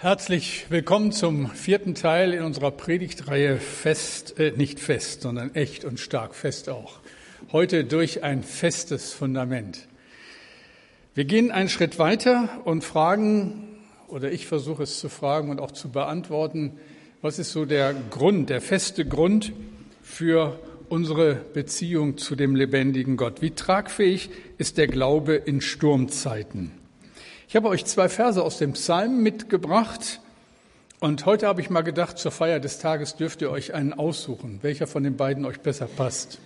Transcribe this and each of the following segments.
Herzlich willkommen zum vierten Teil in unserer Predigtreihe Fest, äh, nicht fest, sondern echt und stark fest auch. Heute durch ein festes Fundament. Wir gehen einen Schritt weiter und fragen, oder ich versuche es zu fragen und auch zu beantworten, was ist so der Grund, der feste Grund für unsere Beziehung zu dem lebendigen Gott? Wie tragfähig ist der Glaube in Sturmzeiten? Ich habe euch zwei Verse aus dem Psalm mitgebracht und heute habe ich mal gedacht, zur Feier des Tages dürft ihr euch einen aussuchen, welcher von den beiden euch besser passt.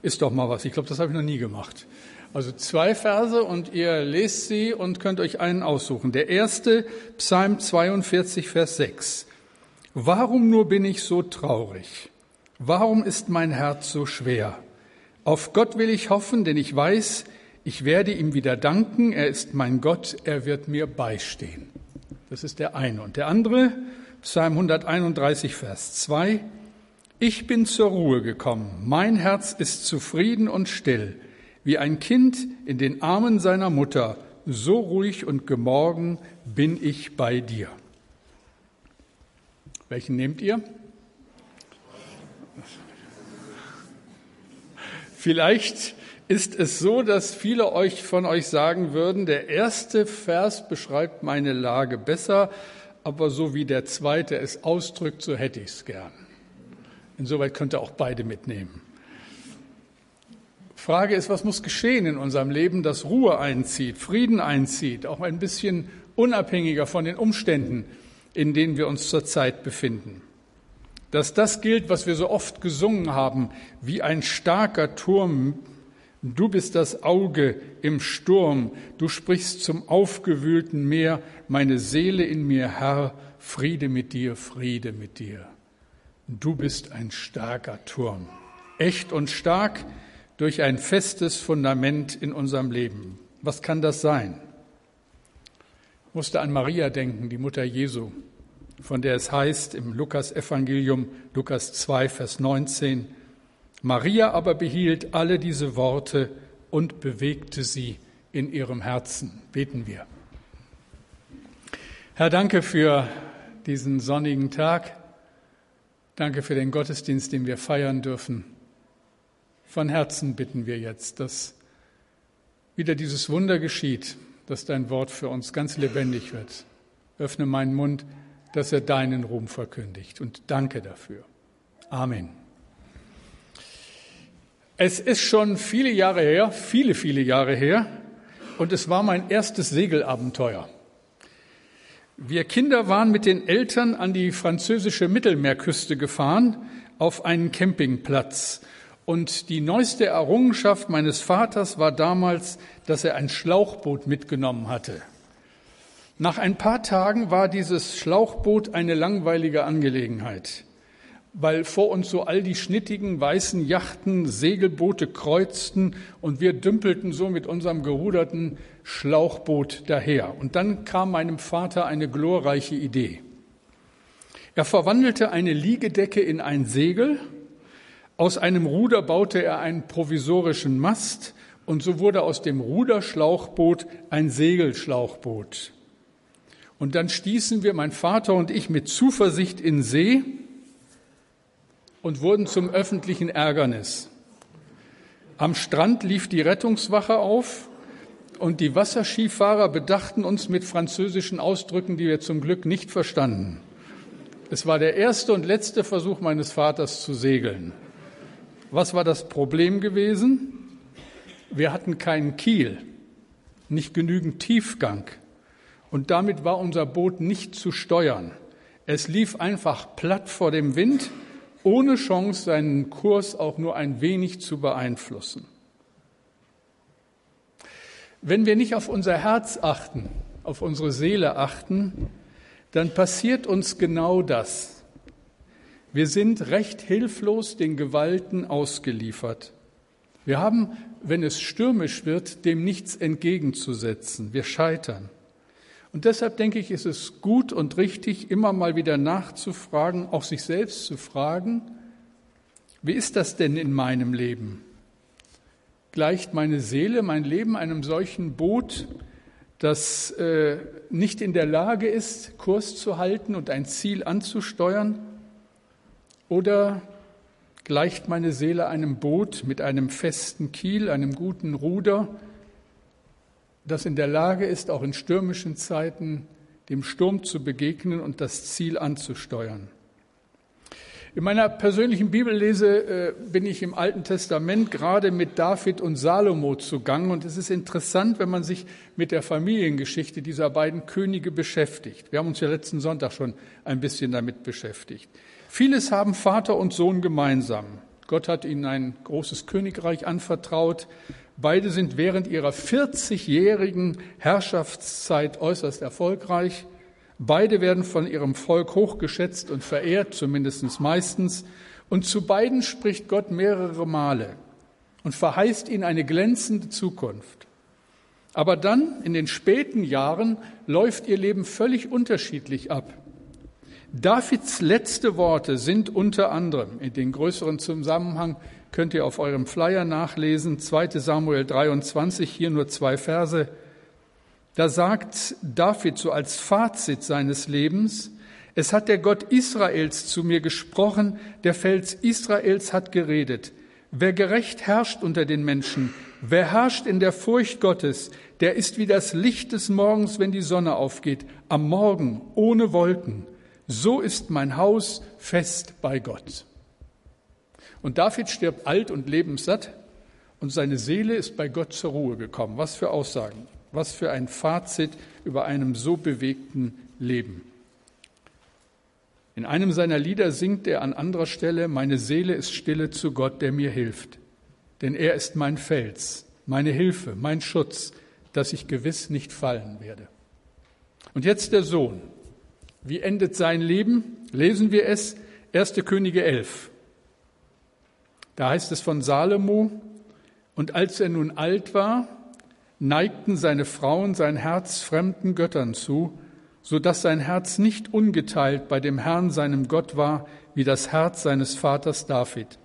Ist doch mal was. Ich glaube, das habe ich noch nie gemacht. Also zwei Verse und ihr lest sie und könnt euch einen aussuchen. Der erste, Psalm 42, Vers 6. Warum nur bin ich so traurig? Warum ist mein Herz so schwer? Auf Gott will ich hoffen, denn ich weiß, ich werde ihm wieder danken, er ist mein Gott, er wird mir beistehen. Das ist der eine. Und der andere, Psalm 131, Vers 2, ich bin zur Ruhe gekommen, mein Herz ist zufrieden und still, wie ein Kind in den Armen seiner Mutter, so ruhig und gemorgen bin ich bei dir. Welchen nehmt ihr? Vielleicht ist es so, dass viele euch von euch sagen würden, der erste Vers beschreibt meine Lage besser, aber so wie der zweite es ausdrückt, so hätte ich es gern. Insoweit könnt ihr auch beide mitnehmen. Frage ist, was muss geschehen in unserem Leben, dass Ruhe einzieht, Frieden einzieht, auch ein bisschen unabhängiger von den Umständen, in denen wir uns zurzeit befinden dass das gilt, was wir so oft gesungen haben, wie ein starker Turm. Du bist das Auge im Sturm, du sprichst zum aufgewühlten Meer, meine Seele in mir, Herr, Friede mit dir, Friede mit dir. Du bist ein starker Turm, echt und stark durch ein festes Fundament in unserem Leben. Was kann das sein? Ich musste an Maria denken, die Mutter Jesu von der es heißt im Lukas-Evangelium, Lukas 2, Vers 19, Maria aber behielt alle diese Worte und bewegte sie in ihrem Herzen. Beten wir. Herr, danke für diesen sonnigen Tag. Danke für den Gottesdienst, den wir feiern dürfen. Von Herzen bitten wir jetzt, dass wieder dieses Wunder geschieht, dass dein Wort für uns ganz lebendig wird. Öffne meinen Mund, dass er deinen Ruhm verkündigt. Und danke dafür. Amen. Es ist schon viele Jahre her, viele, viele Jahre her, und es war mein erstes Segelabenteuer. Wir Kinder waren mit den Eltern an die französische Mittelmeerküste gefahren, auf einen Campingplatz. Und die neueste Errungenschaft meines Vaters war damals, dass er ein Schlauchboot mitgenommen hatte. Nach ein paar Tagen war dieses Schlauchboot eine langweilige Angelegenheit, weil vor uns so all die schnittigen weißen Yachten, Segelboote kreuzten und wir dümpelten so mit unserem geruderten Schlauchboot daher. Und dann kam meinem Vater eine glorreiche Idee. Er verwandelte eine Liegedecke in ein Segel, aus einem Ruder baute er einen provisorischen Mast und so wurde aus dem Ruderschlauchboot ein Segelschlauchboot. Und dann stießen wir, mein Vater und ich, mit Zuversicht in See und wurden zum öffentlichen Ärgernis. Am Strand lief die Rettungswache auf und die Wasserskifahrer bedachten uns mit französischen Ausdrücken, die wir zum Glück nicht verstanden. Es war der erste und letzte Versuch meines Vaters zu segeln. Was war das Problem gewesen? Wir hatten keinen Kiel, nicht genügend Tiefgang. Und damit war unser Boot nicht zu steuern. Es lief einfach platt vor dem Wind, ohne Chance, seinen Kurs auch nur ein wenig zu beeinflussen. Wenn wir nicht auf unser Herz achten, auf unsere Seele achten, dann passiert uns genau das. Wir sind recht hilflos den Gewalten ausgeliefert. Wir haben, wenn es stürmisch wird, dem nichts entgegenzusetzen. Wir scheitern. Und deshalb denke ich, ist es gut und richtig, immer mal wieder nachzufragen, auch sich selbst zu fragen, wie ist das denn in meinem Leben? Gleicht meine Seele, mein Leben einem solchen Boot, das äh, nicht in der Lage ist, Kurs zu halten und ein Ziel anzusteuern? Oder gleicht meine Seele einem Boot mit einem festen Kiel, einem guten Ruder, das in der Lage ist, auch in stürmischen Zeiten dem Sturm zu begegnen und das Ziel anzusteuern? In meiner persönlichen Bibellese äh, bin ich im Alten Testament gerade mit David und Salomo zugange und es ist interessant, wenn man sich mit der Familiengeschichte dieser beiden Könige beschäftigt. Wir haben uns ja letzten Sonntag schon ein bisschen damit beschäftigt. Vieles haben Vater und Sohn gemeinsam. Gott hat ihnen ein großes Königreich anvertraut. Beide sind während ihrer 40-jährigen Herrschaftszeit äußerst erfolgreich. Beide werden von ihrem Volk hochgeschätzt und verehrt, zumindest meistens. Und zu beiden spricht Gott mehrere Male und verheißt ihnen eine glänzende Zukunft. Aber dann, in den späten Jahren, läuft ihr Leben völlig unterschiedlich ab. Davids letzte Worte sind unter anderem, in den größeren Zusammenhang könnt ihr auf eurem Flyer nachlesen, 2 Samuel 23, hier nur zwei Verse, da sagt David so als Fazit seines Lebens, es hat der Gott Israels zu mir gesprochen, der Fels Israels hat geredet. Wer gerecht herrscht unter den Menschen, wer herrscht in der Furcht Gottes, der ist wie das Licht des Morgens, wenn die Sonne aufgeht, am Morgen ohne Wolken. So ist mein Haus fest bei Gott. Und David stirbt alt und lebenssatt und seine Seele ist bei Gott zur Ruhe gekommen. Was für Aussagen. Was für ein Fazit über einem so bewegten Leben. In einem seiner Lieder singt er an anderer Stelle, meine Seele ist stille zu Gott, der mir hilft. Denn er ist mein Fels, meine Hilfe, mein Schutz, dass ich gewiss nicht fallen werde. Und jetzt der Sohn. Wie endet sein Leben? Lesen wir es, 1. Könige 11. Da heißt es von Salomo, und als er nun alt war, neigten seine Frauen sein Herz fremden Göttern zu, so dass sein Herz nicht ungeteilt bei dem Herrn seinem Gott war, wie das Herz seines Vaters David.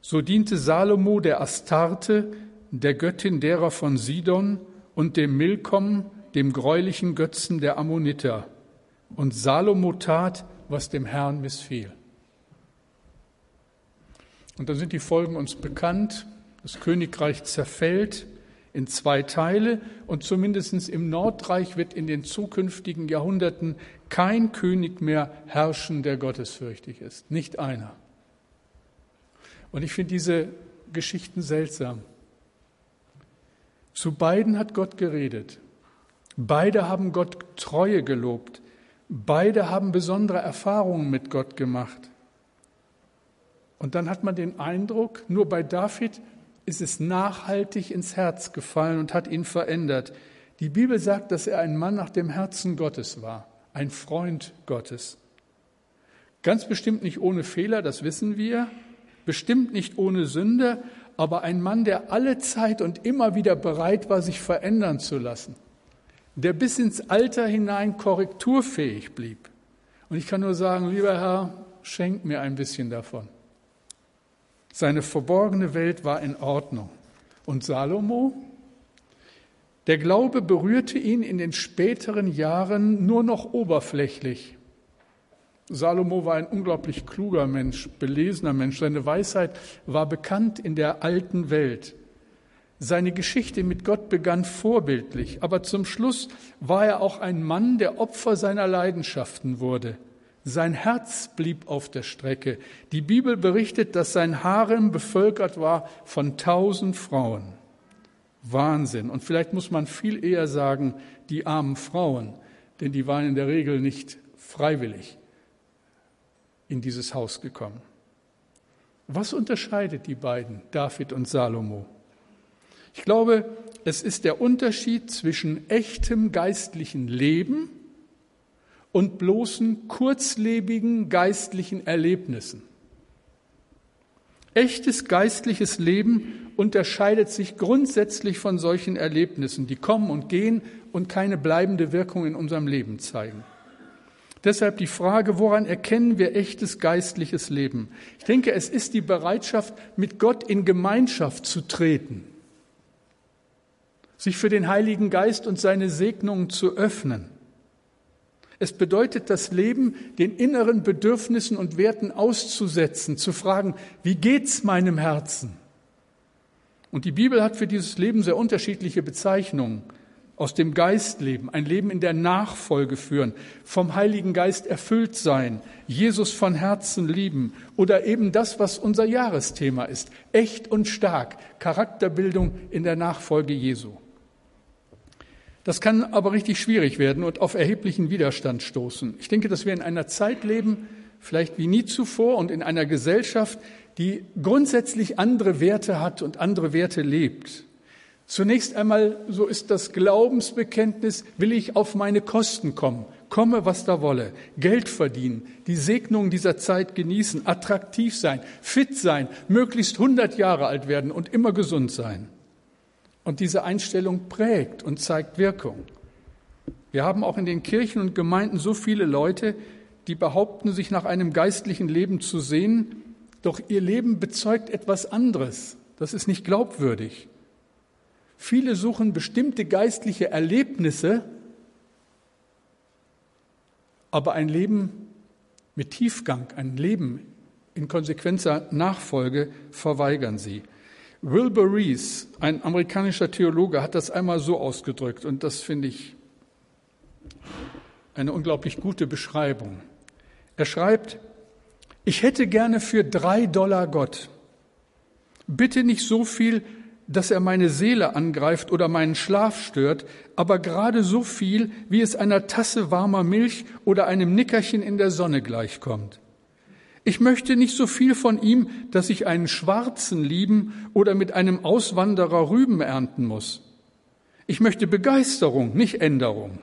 So diente Salomo der Astarte, der Göttin derer von Sidon, und dem Milkom, dem greulichen Götzen der Ammoniter. Und Salomo tat, was dem Herrn missfiel. Und da sind die Folgen uns bekannt. Das Königreich zerfällt, in zwei Teile und zumindest im Nordreich wird in den zukünftigen Jahrhunderten kein König mehr herrschen, der gottesfürchtig ist. Nicht einer. Und ich finde diese Geschichten seltsam. Zu beiden hat Gott geredet. Beide haben Gott Treue gelobt. Beide haben besondere Erfahrungen mit Gott gemacht. Und dann hat man den Eindruck, nur bei David ist es nachhaltig ins Herz gefallen und hat ihn verändert. Die Bibel sagt, dass er ein Mann nach dem Herzen Gottes war, ein Freund Gottes. Ganz bestimmt nicht ohne Fehler, das wissen wir, bestimmt nicht ohne Sünde, aber ein Mann, der alle Zeit und immer wieder bereit war, sich verändern zu lassen, der bis ins Alter hinein korrekturfähig blieb. Und ich kann nur sagen, lieber Herr, schenk mir ein bisschen davon. Seine verborgene Welt war in Ordnung. Und Salomo? Der Glaube berührte ihn in den späteren Jahren nur noch oberflächlich. Salomo war ein unglaublich kluger Mensch, belesener Mensch. Seine Weisheit war bekannt in der alten Welt. Seine Geschichte mit Gott begann vorbildlich, aber zum Schluss war er auch ein Mann, der Opfer seiner Leidenschaften wurde. Sein Herz blieb auf der Strecke. Die Bibel berichtet, dass sein Harem bevölkert war von tausend Frauen. Wahnsinn. Und vielleicht muss man viel eher sagen, die armen Frauen, denn die waren in der Regel nicht freiwillig in dieses Haus gekommen. Was unterscheidet die beiden, David und Salomo? Ich glaube, es ist der Unterschied zwischen echtem geistlichen Leben und bloßen kurzlebigen geistlichen Erlebnissen. Echtes geistliches Leben unterscheidet sich grundsätzlich von solchen Erlebnissen, die kommen und gehen und keine bleibende Wirkung in unserem Leben zeigen. Deshalb die Frage, woran erkennen wir echtes geistliches Leben? Ich denke, es ist die Bereitschaft, mit Gott in Gemeinschaft zu treten. sich für den Heiligen Geist und seine Segnungen zu öffnen. Es bedeutet das Leben, den inneren Bedürfnissen und Werten auszusetzen, zu fragen, wie geht's meinem Herzen? Und die Bibel hat für dieses Leben sehr unterschiedliche Bezeichnungen. Aus dem Geist leben, ein Leben in der Nachfolge führen, vom Heiligen Geist erfüllt sein, Jesus von Herzen lieben oder eben das, was unser Jahresthema ist, echt und stark, Charakterbildung in der Nachfolge Jesu. Das kann aber richtig schwierig werden und auf erheblichen Widerstand stoßen. Ich denke, dass wir in einer Zeit leben, vielleicht wie nie zuvor und in einer Gesellschaft, die grundsätzlich andere Werte hat und andere Werte lebt. Zunächst einmal, so ist das Glaubensbekenntnis, will ich auf meine Kosten kommen, komme, was da wolle, Geld verdienen, die Segnungen dieser Zeit genießen, attraktiv sein, fit sein, möglichst 100 Jahre alt werden und immer gesund sein. Und diese Einstellung prägt und zeigt Wirkung. Wir haben auch in den Kirchen und Gemeinden so viele Leute, die behaupten, sich nach einem geistlichen Leben zu sehen, doch ihr Leben bezeugt etwas anderes. Das ist nicht glaubwürdig. Viele suchen bestimmte geistliche Erlebnisse, aber ein Leben mit Tiefgang, ein Leben in konsequenter Nachfolge verweigern sie. Wilbur Rees, ein amerikanischer Theologe, hat das einmal so ausgedrückt und das finde ich eine unglaublich gute Beschreibung. Er schreibt, ich hätte gerne für drei Dollar Gott. Bitte nicht so viel, dass er meine Seele angreift oder meinen Schlaf stört, aber gerade so viel, wie es einer Tasse warmer Milch oder einem Nickerchen in der Sonne gleichkommt. Ich möchte nicht so viel von ihm, dass ich einen Schwarzen lieben oder mit einem Auswanderer Rüben ernten muss. Ich möchte Begeisterung, nicht Änderung.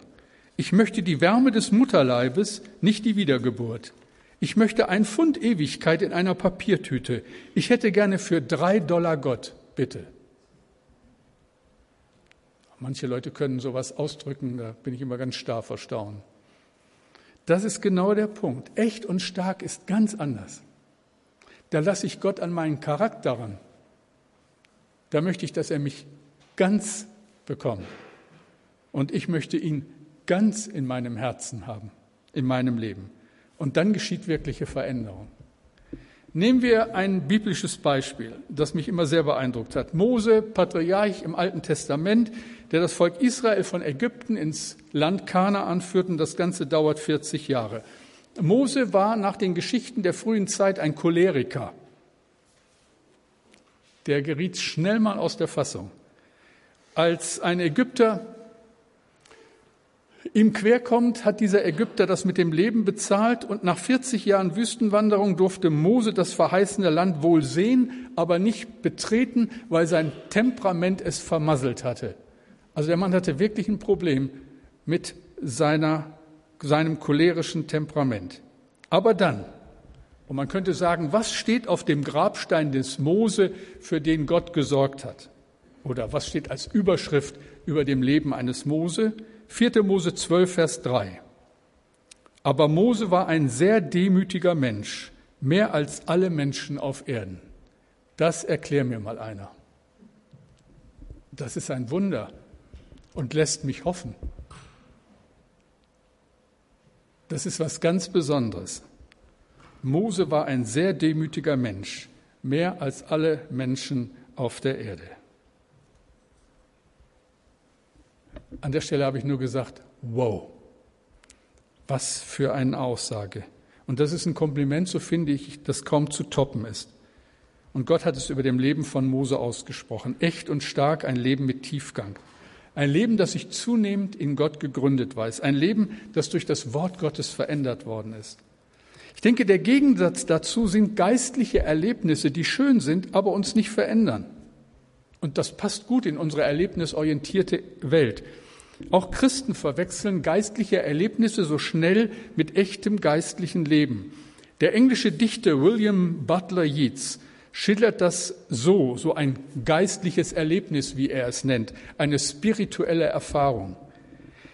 Ich möchte die Wärme des Mutterleibes, nicht die Wiedergeburt. Ich möchte ein Pfund Ewigkeit in einer Papiertüte. Ich hätte gerne für drei Dollar Gott, bitte. Manche Leute können sowas ausdrücken, da bin ich immer ganz starr verstaunt. Das ist genau der Punkt. Echt und stark ist ganz anders. Da lasse ich Gott an meinen Charakter ran. Da möchte ich, dass er mich ganz bekommt. Und ich möchte ihn ganz in meinem Herzen haben, in meinem Leben. Und dann geschieht wirkliche Veränderung. Nehmen wir ein biblisches Beispiel, das mich immer sehr beeindruckt hat. Mose, Patriarch im Alten Testament, der das Volk Israel von Ägypten ins Land Kanaan führt und das Ganze dauert 40 Jahre. Mose war nach den Geschichten der frühen Zeit ein Choleriker. Der geriet schnell mal aus der Fassung. Als ein Ägypter ihm querkommt, hat dieser Ägypter das mit dem Leben bezahlt und nach 40 Jahren Wüstenwanderung durfte Mose das verheißene Land wohl sehen, aber nicht betreten, weil sein Temperament es vermasselt hatte. Also der Mann hatte wirklich ein Problem mit seiner, seinem cholerischen Temperament. Aber dann, und man könnte sagen, was steht auf dem Grabstein des Mose, für den Gott gesorgt hat? Oder was steht als Überschrift über dem Leben eines Mose? 4. Mose 12, Vers 3. Aber Mose war ein sehr demütiger Mensch, mehr als alle Menschen auf Erden. Das erklär mir mal einer. Das ist ein Wunder und lässt mich hoffen. Das ist was ganz Besonderes. Mose war ein sehr demütiger Mensch, mehr als alle Menschen auf der Erde. An der Stelle habe ich nur gesagt, wow, was für eine Aussage. Und das ist ein Kompliment, so finde ich, das kaum zu toppen ist. Und Gott hat es über dem Leben von Mose ausgesprochen. Echt und stark ein Leben mit Tiefgang. Ein Leben, das sich zunehmend in Gott gegründet weiß. Ein Leben, das durch das Wort Gottes verändert worden ist. Ich denke, der Gegensatz dazu sind geistliche Erlebnisse, die schön sind, aber uns nicht verändern. Und das passt gut in unsere erlebnisorientierte Welt. Auch Christen verwechseln geistliche Erlebnisse so schnell mit echtem geistlichen Leben. Der englische Dichter William Butler Yeats schildert das so, so ein geistliches Erlebnis, wie er es nennt, eine spirituelle Erfahrung.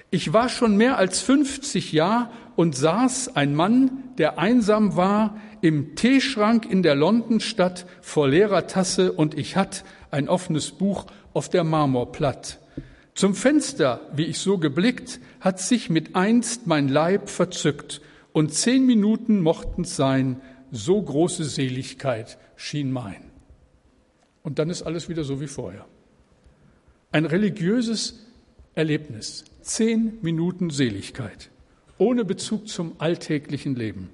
Ich war schon mehr als 50 Jahre und saß ein Mann, der einsam war, im Teeschrank in der Londonstadt vor leerer Tasse und ich hatt ein offenes Buch auf der Marmorplatt. Zum Fenster, wie ich so geblickt, hat sich mit einst mein Leib verzückt, und zehn Minuten mochten's sein, so große Seligkeit schien mein. Und dann ist alles wieder so wie vorher. Ein religiöses Erlebnis, zehn Minuten Seligkeit, ohne Bezug zum alltäglichen Leben.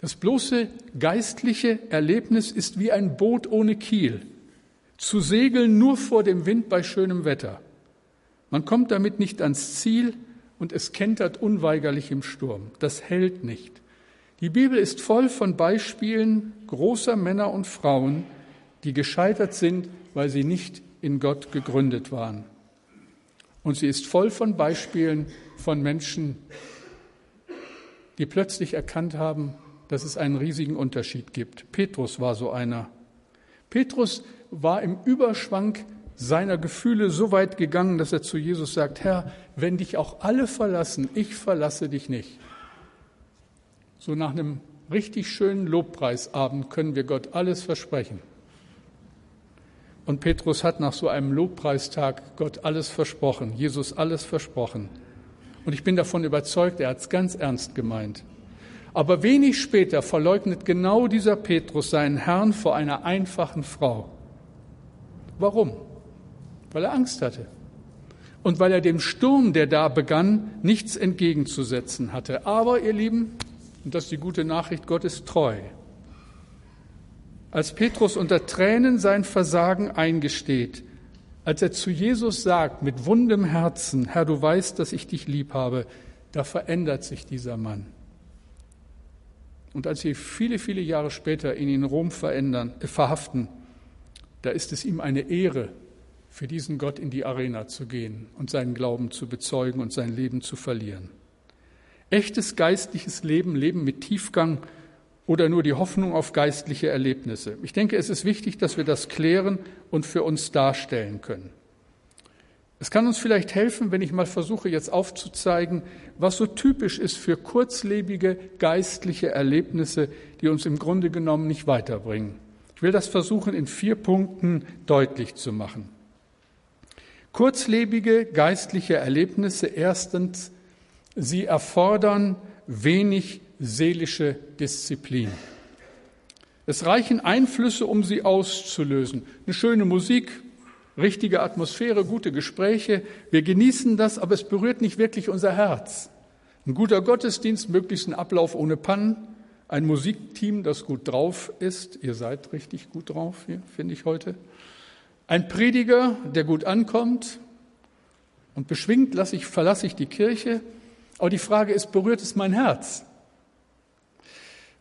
Das bloße geistliche Erlebnis ist wie ein Boot ohne Kiel, zu segeln nur vor dem Wind bei schönem Wetter. Man kommt damit nicht ans Ziel und es kentert unweigerlich im Sturm. Das hält nicht. Die Bibel ist voll von Beispielen großer Männer und Frauen, die gescheitert sind, weil sie nicht in Gott gegründet waren. Und sie ist voll von Beispielen von Menschen, die plötzlich erkannt haben, dass es einen riesigen Unterschied gibt. Petrus war so einer. Petrus war im Überschwang seiner Gefühle so weit gegangen, dass er zu Jesus sagt, Herr, wenn dich auch alle verlassen, ich verlasse dich nicht. So nach einem richtig schönen Lobpreisabend können wir Gott alles versprechen. Und Petrus hat nach so einem Lobpreistag Gott alles versprochen, Jesus alles versprochen. Und ich bin davon überzeugt, er hat es ganz ernst gemeint. Aber wenig später verleugnet genau dieser Petrus seinen Herrn vor einer einfachen Frau. Warum? Weil er Angst hatte. Und weil er dem Sturm, der da begann, nichts entgegenzusetzen hatte. Aber, ihr Lieben, und das ist die gute Nachricht, Gott ist treu. Als Petrus unter Tränen sein Versagen eingesteht, als er zu Jesus sagt, mit wundem Herzen, Herr, du weißt, dass ich dich lieb habe, da verändert sich dieser Mann. Und als sie viele, viele Jahre später ihn in Rom verändern, äh, verhaften, da ist es ihm eine Ehre, für diesen Gott in die Arena zu gehen und seinen Glauben zu bezeugen und sein Leben zu verlieren. Echtes geistliches Leben, Leben mit Tiefgang oder nur die Hoffnung auf geistliche Erlebnisse. Ich denke, es ist wichtig, dass wir das klären und für uns darstellen können. Es kann uns vielleicht helfen, wenn ich mal versuche jetzt aufzuzeigen, was so typisch ist für kurzlebige geistliche Erlebnisse, die uns im Grunde genommen nicht weiterbringen. Ich will das versuchen in vier Punkten deutlich zu machen. Kurzlebige geistliche Erlebnisse, erstens, sie erfordern wenig seelische Disziplin. Es reichen Einflüsse, um sie auszulösen. Eine schöne Musik, richtige Atmosphäre, gute Gespräche. Wir genießen das, aber es berührt nicht wirklich unser Herz. Ein guter Gottesdienst, möglichst ein Ablauf ohne Pannen, ein Musikteam, das gut drauf ist. Ihr seid richtig gut drauf hier, finde ich heute. Ein Prediger, der gut ankommt und beschwingt lasse ich, verlasse ich die Kirche. Aber die Frage ist, berührt es mein Herz?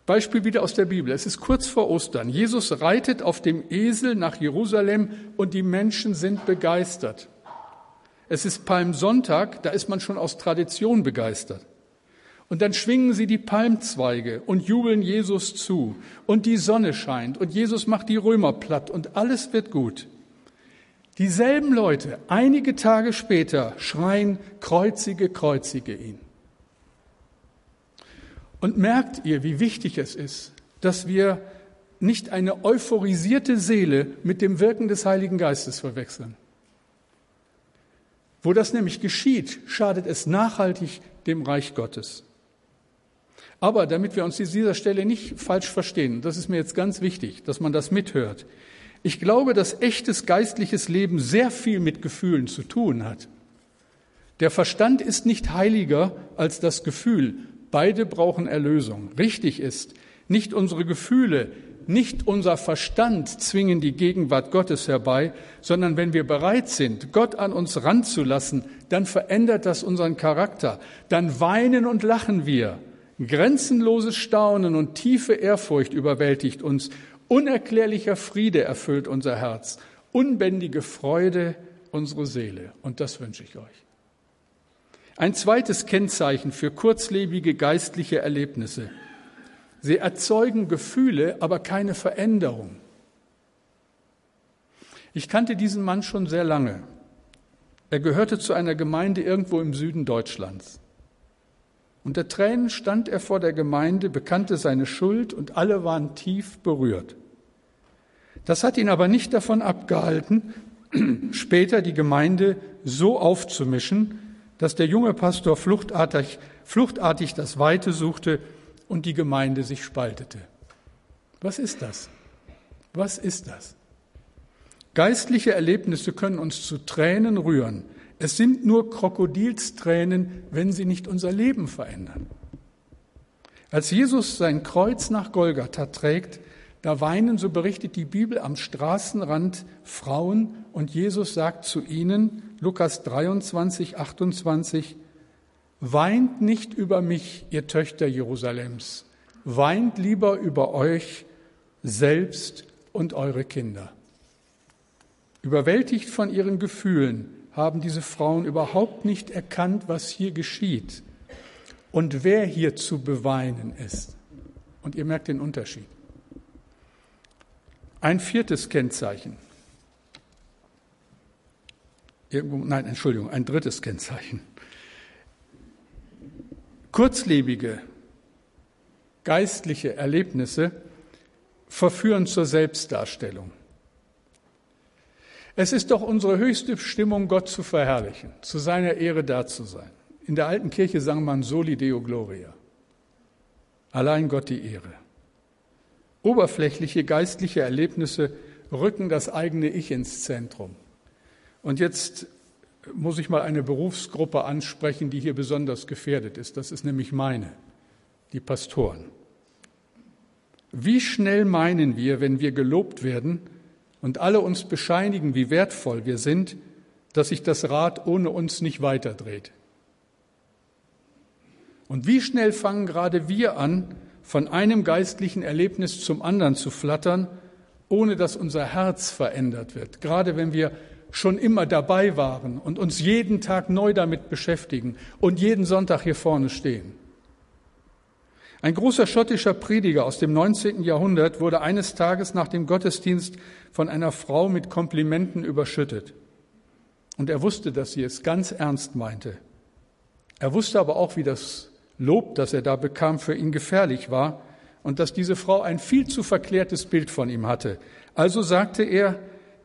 Beispiel wieder aus der Bibel. Es ist kurz vor Ostern. Jesus reitet auf dem Esel nach Jerusalem und die Menschen sind begeistert. Es ist Palmsonntag, da ist man schon aus Tradition begeistert. Und dann schwingen sie die Palmzweige und jubeln Jesus zu. Und die Sonne scheint und Jesus macht die Römer platt und alles wird gut. Dieselben Leute, einige Tage später, schreien, kreuzige, kreuzige ihn. Und merkt ihr, wie wichtig es ist, dass wir nicht eine euphorisierte Seele mit dem Wirken des Heiligen Geistes verwechseln. Wo das nämlich geschieht, schadet es nachhaltig dem Reich Gottes. Aber damit wir uns dieser Stelle nicht falsch verstehen, das ist mir jetzt ganz wichtig, dass man das mithört. Ich glaube, dass echtes geistliches Leben sehr viel mit Gefühlen zu tun hat. Der Verstand ist nicht heiliger als das Gefühl, Beide brauchen Erlösung. Richtig ist, nicht unsere Gefühle, nicht unser Verstand zwingen die Gegenwart Gottes herbei, sondern wenn wir bereit sind, Gott an uns ranzulassen, dann verändert das unseren Charakter. Dann weinen und lachen wir. Grenzenloses Staunen und tiefe Ehrfurcht überwältigt uns. Unerklärlicher Friede erfüllt unser Herz. Unbändige Freude unsere Seele. Und das wünsche ich euch. Ein zweites Kennzeichen für kurzlebige geistliche Erlebnisse. Sie erzeugen Gefühle, aber keine Veränderung. Ich kannte diesen Mann schon sehr lange. Er gehörte zu einer Gemeinde irgendwo im Süden Deutschlands. Unter Tränen stand er vor der Gemeinde, bekannte seine Schuld und alle waren tief berührt. Das hat ihn aber nicht davon abgehalten, später die Gemeinde so aufzumischen, dass der junge Pastor fluchtartig, fluchtartig das Weite suchte und die Gemeinde sich spaltete. Was ist das? Was ist das? Geistliche Erlebnisse können uns zu Tränen rühren. Es sind nur Krokodilstränen, wenn sie nicht unser Leben verändern. Als Jesus sein Kreuz nach Golgatha trägt, da weinen, so berichtet die Bibel, am Straßenrand Frauen und Jesus sagt zu ihnen, Lukas 23, 28, Weint nicht über mich, ihr Töchter Jerusalems, weint lieber über euch selbst und eure Kinder. Überwältigt von ihren Gefühlen haben diese Frauen überhaupt nicht erkannt, was hier geschieht und wer hier zu beweinen ist. Und ihr merkt den Unterschied. Ein viertes Kennzeichen. Irgendwo, nein, Entschuldigung, ein drittes Kennzeichen. Kurzlebige geistliche Erlebnisse verführen zur Selbstdarstellung. Es ist doch unsere höchste Stimmung, Gott zu verherrlichen, zu seiner Ehre da zu sein. In der alten Kirche sang man Soli Deo Gloria. Allein Gott die Ehre. Oberflächliche geistliche Erlebnisse rücken das eigene Ich ins Zentrum. Und jetzt muss ich mal eine Berufsgruppe ansprechen, die hier besonders gefährdet ist. Das ist nämlich meine, die Pastoren. Wie schnell meinen wir, wenn wir gelobt werden und alle uns bescheinigen, wie wertvoll wir sind, dass sich das Rad ohne uns nicht weiterdreht? Und wie schnell fangen gerade wir an, von einem geistlichen Erlebnis zum anderen zu flattern, ohne dass unser Herz verändert wird. Gerade wenn wir schon immer dabei waren und uns jeden Tag neu damit beschäftigen und jeden Sonntag hier vorne stehen. Ein großer schottischer Prediger aus dem 19. Jahrhundert wurde eines Tages nach dem Gottesdienst von einer Frau mit Komplimenten überschüttet. Und er wusste, dass sie es ganz ernst meinte. Er wusste aber auch, wie das Lob, das er da bekam, für ihn gefährlich war und dass diese Frau ein viel zu verklärtes Bild von ihm hatte. Also sagte er,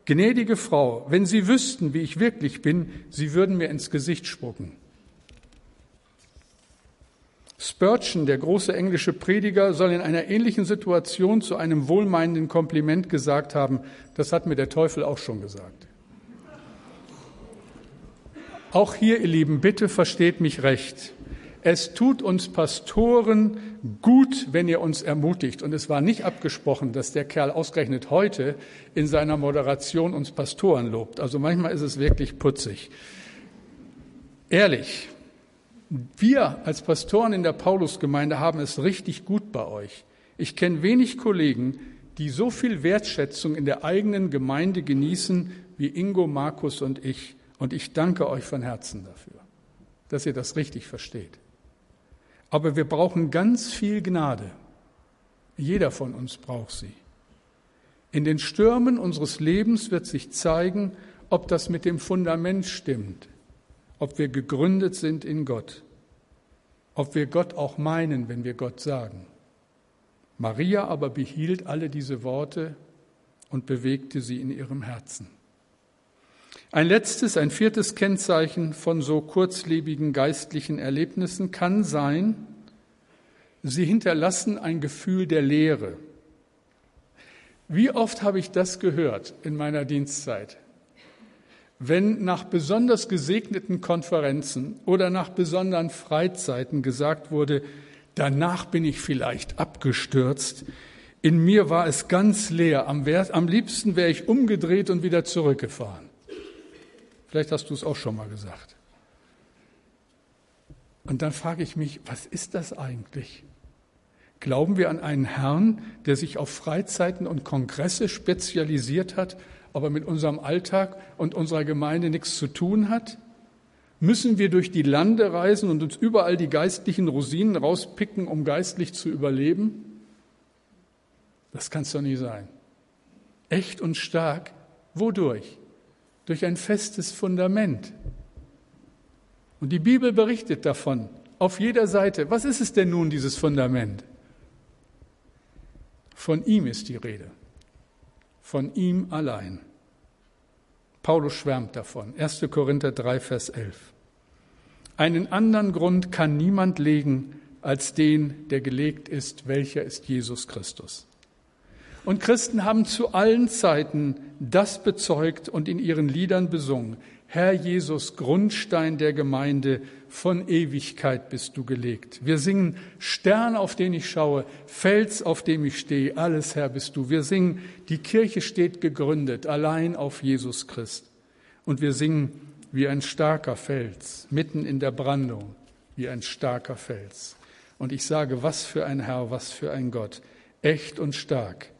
gnädige Frau, wenn Sie wüssten, wie ich wirklich bin, Sie würden mir ins Gesicht spucken. Spurgeon, der große englische Prediger, soll in einer ähnlichen Situation zu einem wohlmeinenden Kompliment gesagt haben, das hat mir der Teufel auch schon gesagt. Auch hier, ihr Lieben, bitte versteht mich recht. Es tut uns Pastoren gut, wenn ihr uns ermutigt. Und es war nicht abgesprochen, dass der Kerl ausgerechnet heute in seiner Moderation uns Pastoren lobt. Also manchmal ist es wirklich putzig. Ehrlich, wir als Pastoren in der Paulusgemeinde haben es richtig gut bei euch. Ich kenne wenig Kollegen, die so viel Wertschätzung in der eigenen Gemeinde genießen wie Ingo, Markus und ich. Und ich danke euch von Herzen dafür, dass ihr das richtig versteht. Aber wir brauchen ganz viel Gnade. Jeder von uns braucht sie. In den Stürmen unseres Lebens wird sich zeigen, ob das mit dem Fundament stimmt, ob wir gegründet sind in Gott, ob wir Gott auch meinen, wenn wir Gott sagen. Maria aber behielt alle diese Worte und bewegte sie in ihrem Herzen. Ein letztes, ein viertes Kennzeichen von so kurzlebigen geistlichen Erlebnissen kann sein, sie hinterlassen ein Gefühl der Leere. Wie oft habe ich das gehört in meiner Dienstzeit? Wenn nach besonders gesegneten Konferenzen oder nach besonderen Freizeiten gesagt wurde, danach bin ich vielleicht abgestürzt, in mir war es ganz leer, am, liebsten wäre ich umgedreht und wieder zurückgefahren. Vielleicht hast du es auch schon mal gesagt. Und dann frage ich mich, was ist das eigentlich? Glauben wir an einen Herrn, der sich auf Freizeiten und Kongresse spezialisiert hat, aber mit unserem Alltag und unserer Gemeinde nichts zu tun hat? Müssen wir durch die Lande reisen und uns überall die geistlichen Rosinen rauspicken, um geistlich zu überleben? Das kann es doch nie sein. Echt und stark, wodurch? Durch ein festes Fundament. Und die Bibel berichtet davon auf jeder Seite. Was ist es denn nun, dieses Fundament? Von ihm ist die Rede. Von ihm allein. Paulus schwärmt davon. 1. Korinther 3, Vers 11. Einen anderen Grund kann niemand legen als den, der gelegt ist, welcher ist Jesus Christus. Und Christen haben zu allen Zeiten das bezeugt und in ihren Liedern besungen. Herr Jesus, Grundstein der Gemeinde, von Ewigkeit bist du gelegt. Wir singen Stern, auf den ich schaue, Fels, auf dem ich stehe, alles Herr bist du. Wir singen, die Kirche steht gegründet, allein auf Jesus Christ. Und wir singen wie ein starker Fels, mitten in der Brandung, wie ein starker Fels. Und ich sage, was für ein Herr, was für ein Gott, echt und stark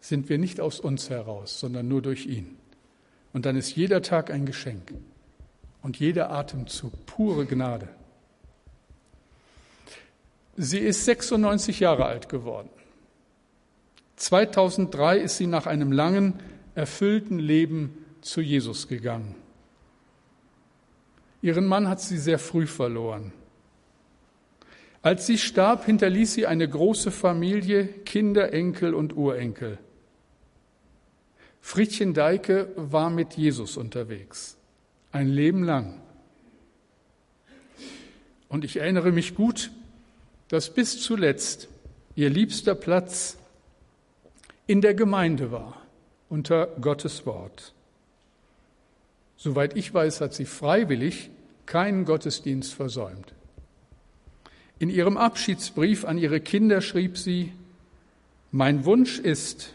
sind wir nicht aus uns heraus, sondern nur durch ihn. Und dann ist jeder Tag ein Geschenk und jeder Atemzug pure Gnade. Sie ist 96 Jahre alt geworden. 2003 ist sie nach einem langen, erfüllten Leben zu Jesus gegangen. Ihren Mann hat sie sehr früh verloren. Als sie starb, hinterließ sie eine große Familie, Kinder, Enkel und Urenkel. Friedchen Deike war mit Jesus unterwegs, ein Leben lang. Und ich erinnere mich gut, dass bis zuletzt ihr liebster Platz in der Gemeinde war, unter Gottes Wort. Soweit ich weiß, hat sie freiwillig keinen Gottesdienst versäumt. In ihrem Abschiedsbrief an ihre Kinder schrieb sie, Mein Wunsch ist,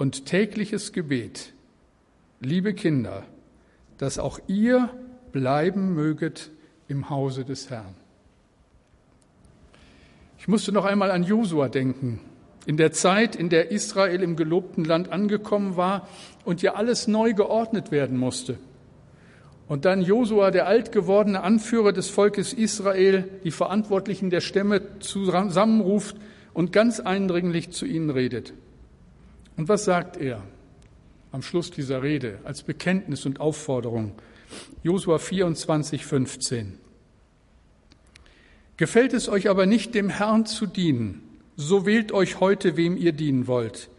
und tägliches Gebet, liebe Kinder, dass auch ihr bleiben möget im Hause des Herrn. Ich musste noch einmal an Josua denken. In der Zeit, in der Israel im gelobten Land angekommen war und ja alles neu geordnet werden musste. Und dann Josua, der alt gewordene Anführer des Volkes Israel, die Verantwortlichen der Stämme zusammenruft und ganz eindringlich zu ihnen redet. Und was sagt er am Schluss dieser Rede als Bekenntnis und Aufforderung? Josua 24, 15. Gefällt es euch aber nicht, dem Herrn zu dienen, so wählt euch heute, wem ihr dienen wollt.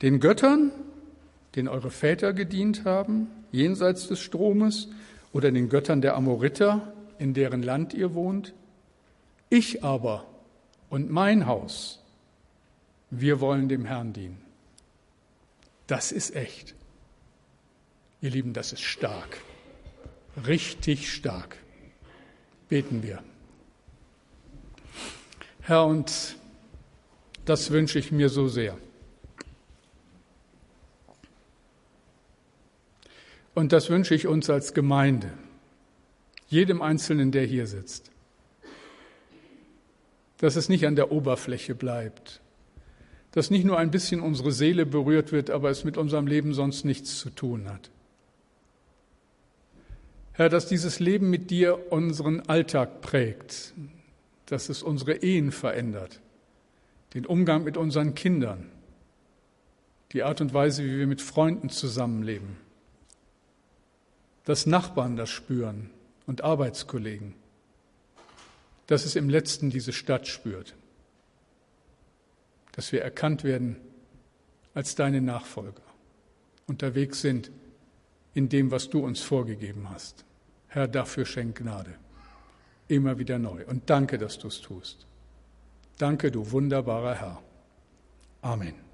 Den Göttern, denen eure Väter gedient haben, jenseits des Stromes, oder den Göttern der Amoriter, in deren Land ihr wohnt? Ich aber und mein Haus, wir wollen dem Herrn dienen. Das ist echt. Ihr Lieben, das ist stark. Richtig stark. Beten wir. Herr, und das wünsche ich mir so sehr. Und das wünsche ich uns als Gemeinde, jedem Einzelnen, der hier sitzt, dass es nicht an der Oberfläche bleibt, dass nicht nur ein bisschen unsere Seele berührt wird, aber es mit unserem Leben sonst nichts zu tun hat. Herr, dass dieses Leben mit dir unseren Alltag prägt, dass es unsere Ehen verändert, den Umgang mit unseren Kindern, die Art und Weise, wie wir mit Freunden zusammenleben, dass Nachbarn das spüren und Arbeitskollegen, dass es im letzten diese Stadt spürt dass wir erkannt werden als deine Nachfolger, unterwegs sind in dem, was du uns vorgegeben hast. Herr, dafür schenk Gnade. Immer wieder neu. Und danke, dass du es tust. Danke, du wunderbarer Herr. Amen.